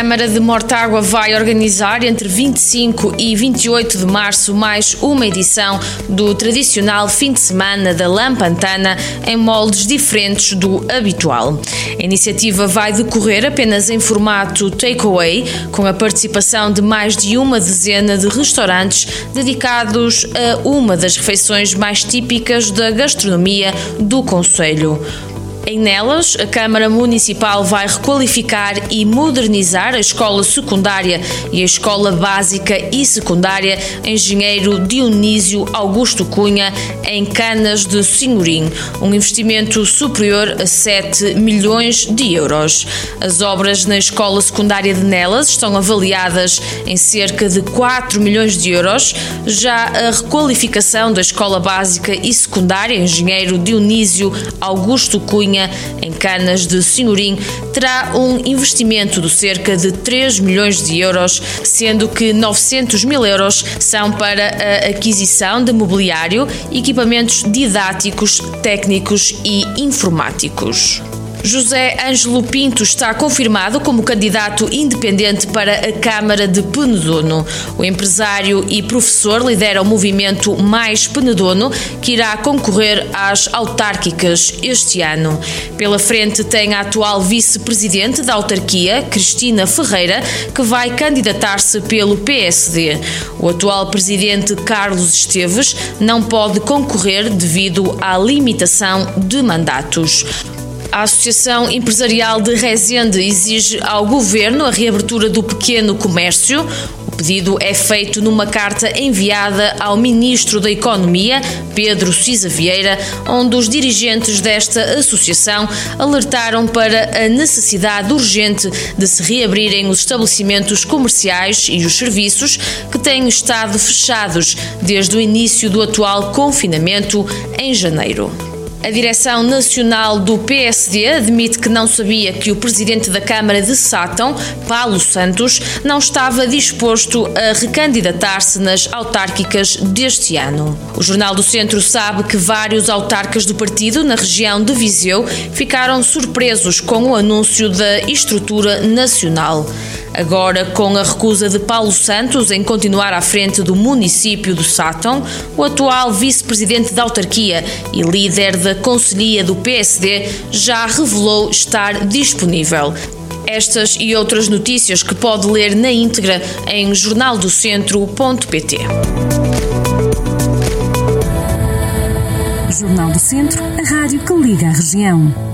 Câmara de Mortágua vai organizar entre 25 e 28 de março mais uma edição do tradicional fim de semana da Lampantana em moldes diferentes do habitual. A iniciativa vai decorrer apenas em formato takeaway, com a participação de mais de uma dezena de restaurantes dedicados a uma das refeições mais típicas da gastronomia do Conselho. Em Nelas, a Câmara Municipal vai requalificar e modernizar a escola secundária e a escola básica e secundária Engenheiro Dionísio Augusto Cunha, em Canas de Senhorim, um investimento superior a 7 milhões de euros. As obras na escola secundária de Nelas estão avaliadas em cerca de 4 milhões de euros. Já a requalificação da escola básica e secundária Engenheiro Dionísio Augusto Cunha em Canas de Senhorim, terá um investimento de cerca de 3 milhões de euros, sendo que 900 mil euros são para a aquisição de mobiliário, equipamentos didáticos, técnicos e informáticos. José Ângelo Pinto está confirmado como candidato independente para a Câmara de Penedono. O empresário e professor lidera o movimento Mais Penedono, que irá concorrer às autárquicas este ano. Pela frente tem a atual vice-presidente da autarquia, Cristina Ferreira, que vai candidatar-se pelo PSD. O atual presidente Carlos Esteves não pode concorrer devido à limitação de mandatos. A Associação Empresarial de Rezende exige ao governo a reabertura do pequeno comércio. O pedido é feito numa carta enviada ao Ministro da Economia, Pedro Cisa Vieira, onde os dirigentes desta associação alertaram para a necessidade urgente de se reabrirem os estabelecimentos comerciais e os serviços que têm estado fechados desde o início do atual confinamento em janeiro. A direção nacional do PSD admite que não sabia que o presidente da Câmara de Sátão, Paulo Santos, não estava disposto a recandidatar-se nas autárquicas deste ano. O Jornal do Centro sabe que vários autarcas do partido na região de Viseu ficaram surpresos com o anúncio da estrutura nacional. Agora, com a recusa de Paulo Santos em continuar à frente do município de Sátão, o atual vice-presidente da autarquia e líder da Conselhia do PSD já revelou estar disponível. Estas e outras notícias que pode ler na íntegra em jornaldocentro.pt. Jornal do Centro, a rádio que liga a região.